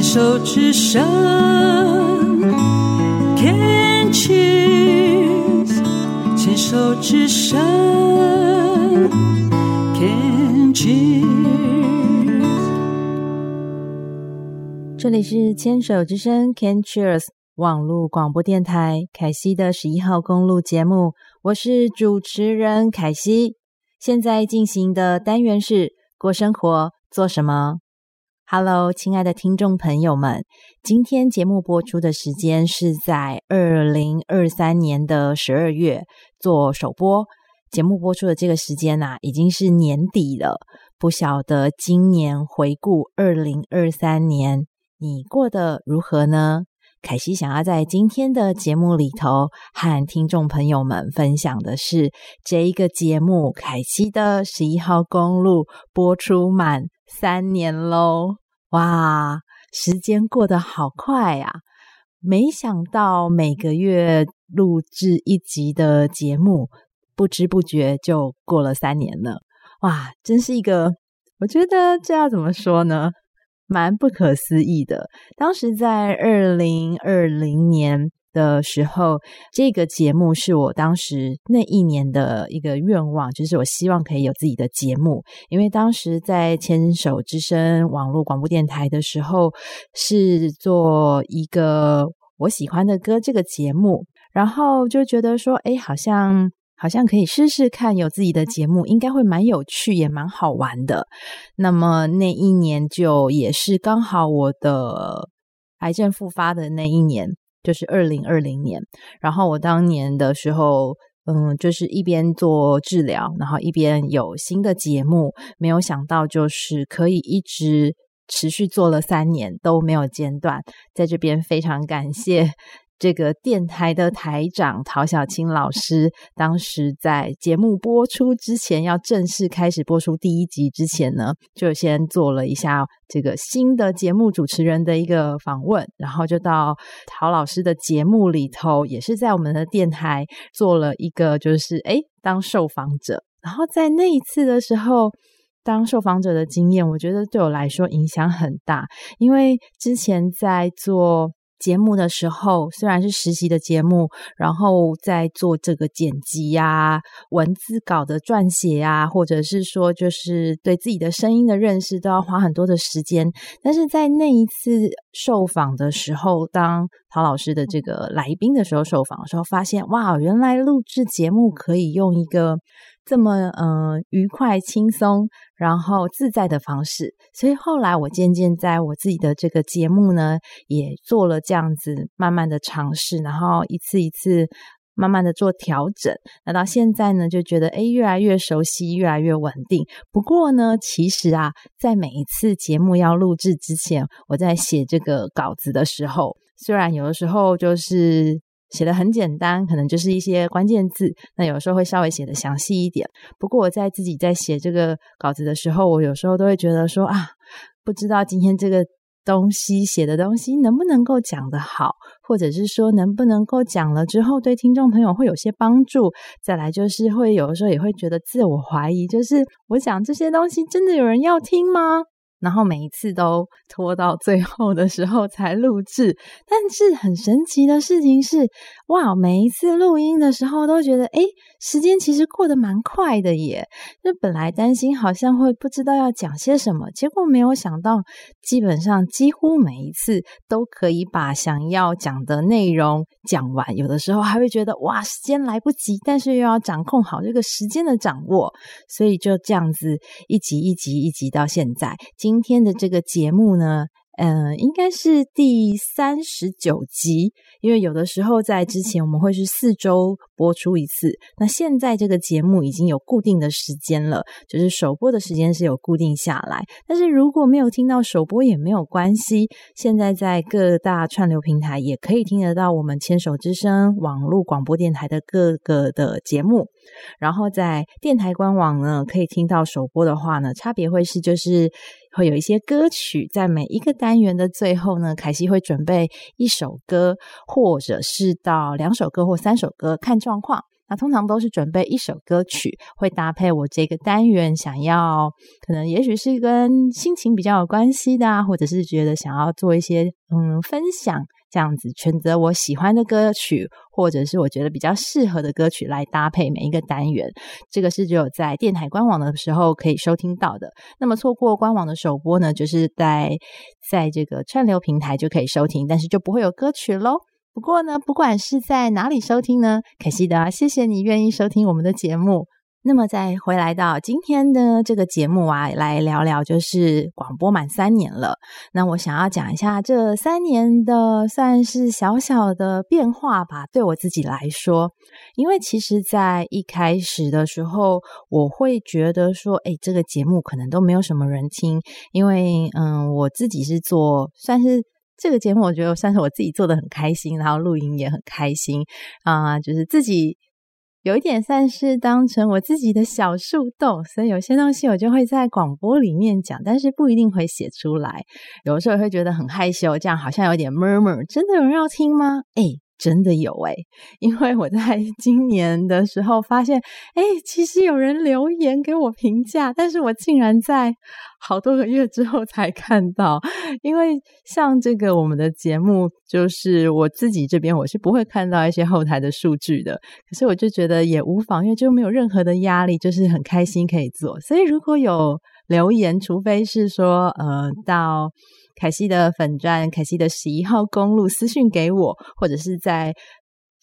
牵手之声，Can cheers，牵手之声，Can cheers。这里是牵手之声，Can cheers。网络广播电台凯西的十一号公路节目，我是主持人凯西。现在进行的单元是过生活做什么？Hello，亲爱的听众朋友们，今天节目播出的时间是在二零二三年的十二月做首播。节目播出的这个时间呐，已经是年底了。不晓得今年回顾二零二三年，你过得如何呢？凯西想要在今天的节目里头和听众朋友们分享的是，这一个节目凯西的十一号公路播出满三年喽！哇，时间过得好快呀！没想到每个月录制一集的节目，不知不觉就过了三年了。哇，真是一个，我觉得这要怎么说呢？蛮不可思议的。当时在二零二零年的时候，这个节目是我当时那一年的一个愿望，就是我希望可以有自己的节目。因为当时在牵手之声网络广播电台的时候，是做一个我喜欢的歌这个节目，然后就觉得说，诶，好像。好像可以试试看，有自己的节目，应该会蛮有趣，也蛮好玩的。那么那一年就也是刚好我的癌症复发的那一年，就是二零二零年。然后我当年的时候，嗯，就是一边做治疗，然后一边有新的节目，没有想到就是可以一直持续做了三年都没有间断。在这边非常感谢。这个电台的台长陶小青老师，当时在节目播出之前，要正式开始播出第一集之前呢，就先做了一下这个新的节目主持人的一个访问，然后就到陶老师的节目里头，也是在我们的电台做了一个，就是诶当受访者。然后在那一次的时候，当受访者的经验，我觉得对我来说影响很大，因为之前在做。节目的时候，虽然是实习的节目，然后在做这个剪辑呀、文字稿的撰写呀，或者是说就是对自己的声音的认识，都要花很多的时间。但是在那一次受访的时候，当陶老师的这个来宾的时候，受访的时候，发现哇，原来录制节目可以用一个。这么嗯、愉快轻松，然后自在的方式，所以后来我渐渐在我自己的这个节目呢，也做了这样子慢慢的尝试，然后一次一次慢慢的做调整。那到现在呢，就觉得诶越来越熟悉，越来越稳定。不过呢，其实啊，在每一次节目要录制之前，我在写这个稿子的时候，虽然有的时候就是。写的很简单，可能就是一些关键字。那有时候会稍微写的详细一点。不过我在自己在写这个稿子的时候，我有时候都会觉得说啊，不知道今天这个东西写的东西能不能够讲得好，或者是说能不能够讲了之后对听众朋友会有些帮助。再来就是会有的时候也会觉得自我怀疑，就是我讲这些东西真的有人要听吗？然后每一次都拖到最后的时候才录制，但是很神奇的事情是，哇，每一次录音的时候都觉得，诶，时间其实过得蛮快的耶。就本来担心好像会不知道要讲些什么，结果没有想到，基本上几乎每一次都可以把想要讲的内容讲完。有的时候还会觉得，哇，时间来不及，但是又要掌控好这个时间的掌握，所以就这样子一集一集一集到现在。今天的这个节目呢，嗯，应该是第三十九集，因为有的时候在之前我们会是四周播出一次，那现在这个节目已经有固定的时间了，就是首播的时间是有固定下来。但是如果没有听到首播也没有关系，现在在各大串流平台也可以听得到我们牵手之声网络广播电台的各个的节目。然后在电台官网呢，可以听到首播的话呢，差别会是就是。会有一些歌曲在每一个单元的最后呢，凯西会准备一首歌，或者是到两首歌或三首歌，看状况。那通常都是准备一首歌曲，会搭配我这个单元想要，可能也许是跟心情比较有关系的啊，或者是觉得想要做一些嗯分享。这样子选择我喜欢的歌曲，或者是我觉得比较适合的歌曲来搭配每一个单元。这个是只有在电台官网的时候可以收听到的。那么错过官网的首播呢，就是在在这个串流平台就可以收听，但是就不会有歌曲喽。不过呢，不管是在哪里收听呢，可惜的谢谢你愿意收听我们的节目。那么再回来到今天的这个节目啊，来聊聊就是广播满三年了。那我想要讲一下这三年的算是小小的变化吧，对我自己来说，因为其实在一开始的时候，我会觉得说，诶，这个节目可能都没有什么人听，因为嗯，我自己是做算是这个节目，我觉得算是我自己做的很开心，然后录音也很开心啊，就是自己。有一点算是当成我自己的小树洞，所以有些东西我就会在广播里面讲，但是不一定会写出来。有的时候会觉得很害羞，这样好像有点 murmur，真的有人要听吗？诶真的有诶，因为我在 今年的时候发现，诶，其实有人留言给我评价，但是我竟然在好多个月之后才看到。因为像这个我们的节目，就是我自己这边我是不会看到一些后台的数据的，可是我就觉得也无妨，因为就没有任何的压力，就是很开心可以做。所以如果有留言，除非是说呃到。凯西的粉砖，凯西的十一号公路私讯给我，或者是在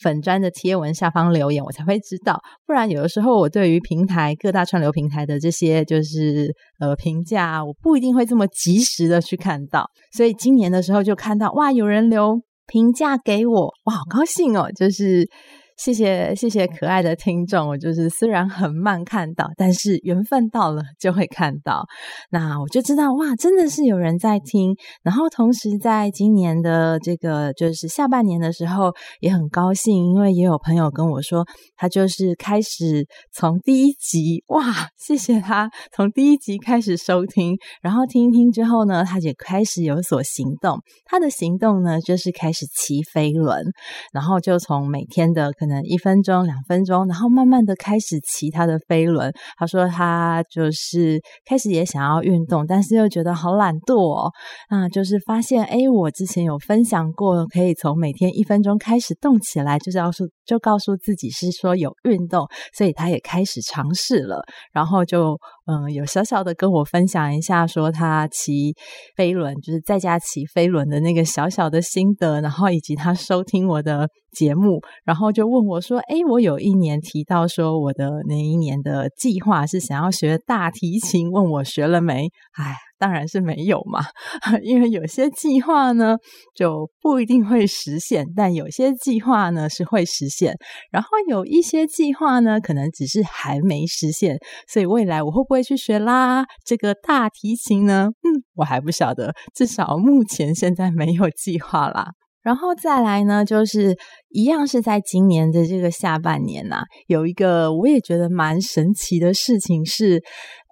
粉砖的贴文下方留言，我才会知道。不然有的时候我对于平台各大串流平台的这些就是呃评价，我不一定会这么及时的去看到。所以今年的时候就看到哇，有人留评价给我，哇，好高兴哦，就是。谢谢谢谢可爱的听众，我就是虽然很慢看到，但是缘分到了就会看到。那我就知道哇，真的是有人在听。然后同时在今年的这个就是下半年的时候，也很高兴，因为也有朋友跟我说，他就是开始从第一集哇，谢谢他从第一集开始收听，然后听一听之后呢，他也开始有所行动。他的行动呢，就是开始骑飞轮，然后就从每天的可能一分钟、两分钟，然后慢慢的开始骑他的飞轮。他说他就是开始也想要运动，但是又觉得好懒惰哦。那就是发现，哎，我之前有分享过，可以从每天一分钟开始动起来，就是要说，就告诉自己是说有运动，所以他也开始尝试了。然后就嗯，有小小的跟我分享一下，说他骑飞轮，就是在家骑飞轮的那个小小的心得，然后以及他收听我的节目，然后就问我说：“诶，我有一年提到说我的那一年的计划是想要学大提琴，问我学了没？哎，当然是没有嘛，因为有些计划呢就不一定会实现，但有些计划呢是会实现，然后有一些计划呢可能只是还没实现，所以未来我会不会去学啦这个大提琴呢？嗯，我还不晓得，至少目前现在没有计划啦。”然后再来呢，就是一样是在今年的这个下半年呐、啊，有一个我也觉得蛮神奇的事情是，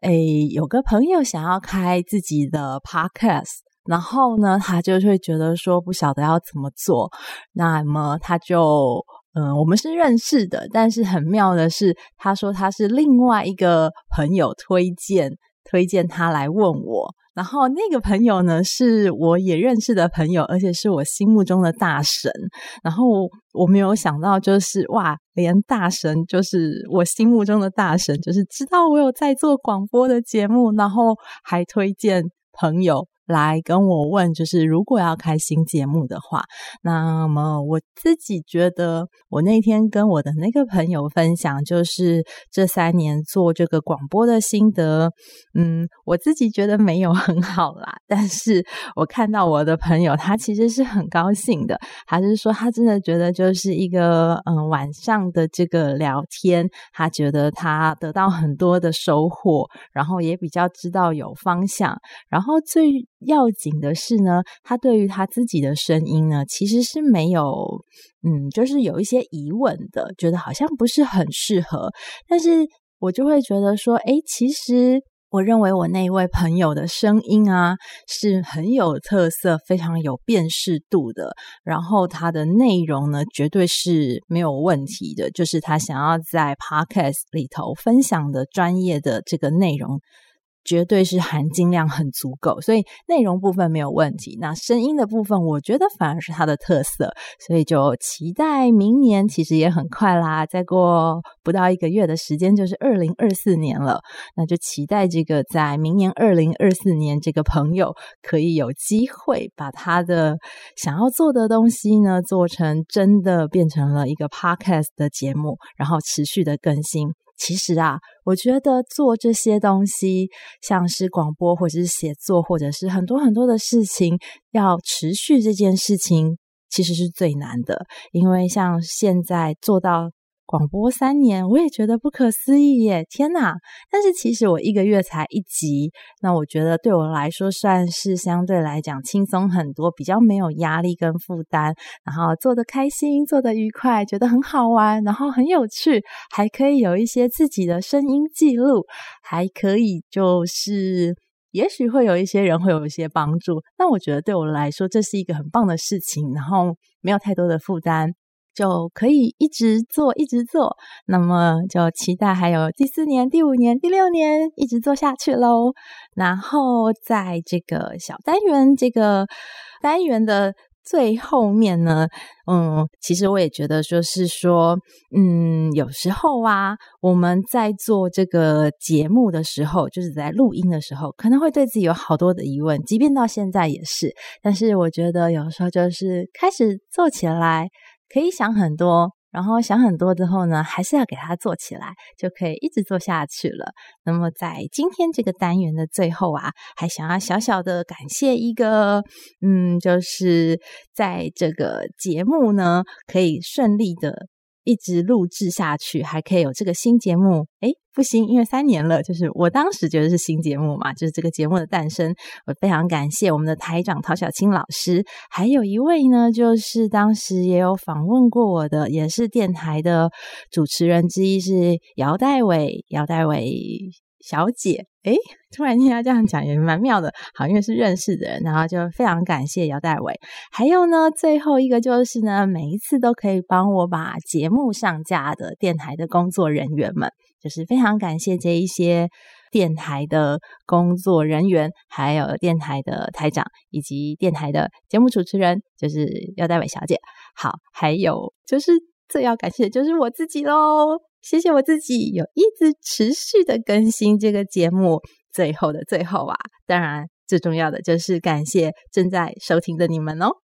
诶，有个朋友想要开自己的 podcast，然后呢，他就会觉得说不晓得要怎么做，那么他就，嗯，我们是认识的，但是很妙的是，他说他是另外一个朋友推荐推荐他来问我。然后那个朋友呢，是我也认识的朋友，而且是我心目中的大神。然后我没有想到，就是哇，连大神就是我心目中的大神，就是知道我有在做广播的节目，然后还推荐朋友。来跟我问，就是如果要开新节目的话，那么我自己觉得，我那天跟我的那个朋友分享，就是这三年做这个广播的心得，嗯，我自己觉得没有很好啦，但是我看到我的朋友，他其实是很高兴的，还是说他真的觉得就是一个嗯晚上的这个聊天，他觉得他得到很多的收获，然后也比较知道有方向，然后最。要紧的是呢，他对于他自己的声音呢，其实是没有，嗯，就是有一些疑问的，觉得好像不是很适合。但是我就会觉得说，诶，其实我认为我那一位朋友的声音啊，是很有特色、非常有辨识度的。然后他的内容呢，绝对是没有问题的，就是他想要在 Podcast 里头分享的专业的这个内容。绝对是含金量很足够，所以内容部分没有问题。那声音的部分，我觉得反而是它的特色，所以就期待明年，其实也很快啦，再过不到一个月的时间就是二零二四年了。那就期待这个在明年二零二四年，这个朋友可以有机会把他的想要做的东西呢，做成真的变成了一个 podcast 的节目，然后持续的更新。其实啊，我觉得做这些东西，像是广播或者是写作，或者是很多很多的事情，要持续这件事情，其实是最难的。因为像现在做到。广播三年，我也觉得不可思议耶！天哪！但是其实我一个月才一集，那我觉得对我来说算是相对来讲轻松很多，比较没有压力跟负担，然后做得开心，做得愉快，觉得很好玩，然后很有趣，还可以有一些自己的声音记录，还可以就是也许会有一些人会有一些帮助。那我觉得对我来说这是一个很棒的事情，然后没有太多的负担。就可以一直做，一直做。那么就期待还有第四年、第五年、第六年一直做下去喽。然后在这个小单元这个单元的最后面呢，嗯，其实我也觉得说是说，嗯，有时候啊，我们在做这个节目的时候，就是在录音的时候，可能会对自己有好多的疑问，即便到现在也是。但是我觉得有时候就是开始做起来。可以想很多，然后想很多之后呢，还是要给它做起来，就可以一直做下去了。那么在今天这个单元的最后啊，还想要小小的感谢一个，嗯，就是在这个节目呢，可以顺利的。一直录制下去，还可以有这个新节目。诶，不行，因为三年了，就是我当时觉得是新节目嘛，就是这个节目的诞生。我非常感谢我们的台长陶小青老师，还有一位呢，就是当时也有访问过我的，也是电台的主持人之一，是姚代伟，姚代伟。小姐，诶，突然听他这样讲也蛮妙的，好，因为是认识的人，然后就非常感谢姚代伟。还有呢，最后一个就是呢，每一次都可以帮我把节目上架的电台的工作人员们，就是非常感谢这一些电台的工作人员，还有电台的台长以及电台的节目主持人，就是姚代伟小姐。好，还有就是最要感谢的就是我自己喽。谢谢我自己有一直持续的更新这个节目，最后的最后啊，当然最重要的就是感谢正在收听的你们哦。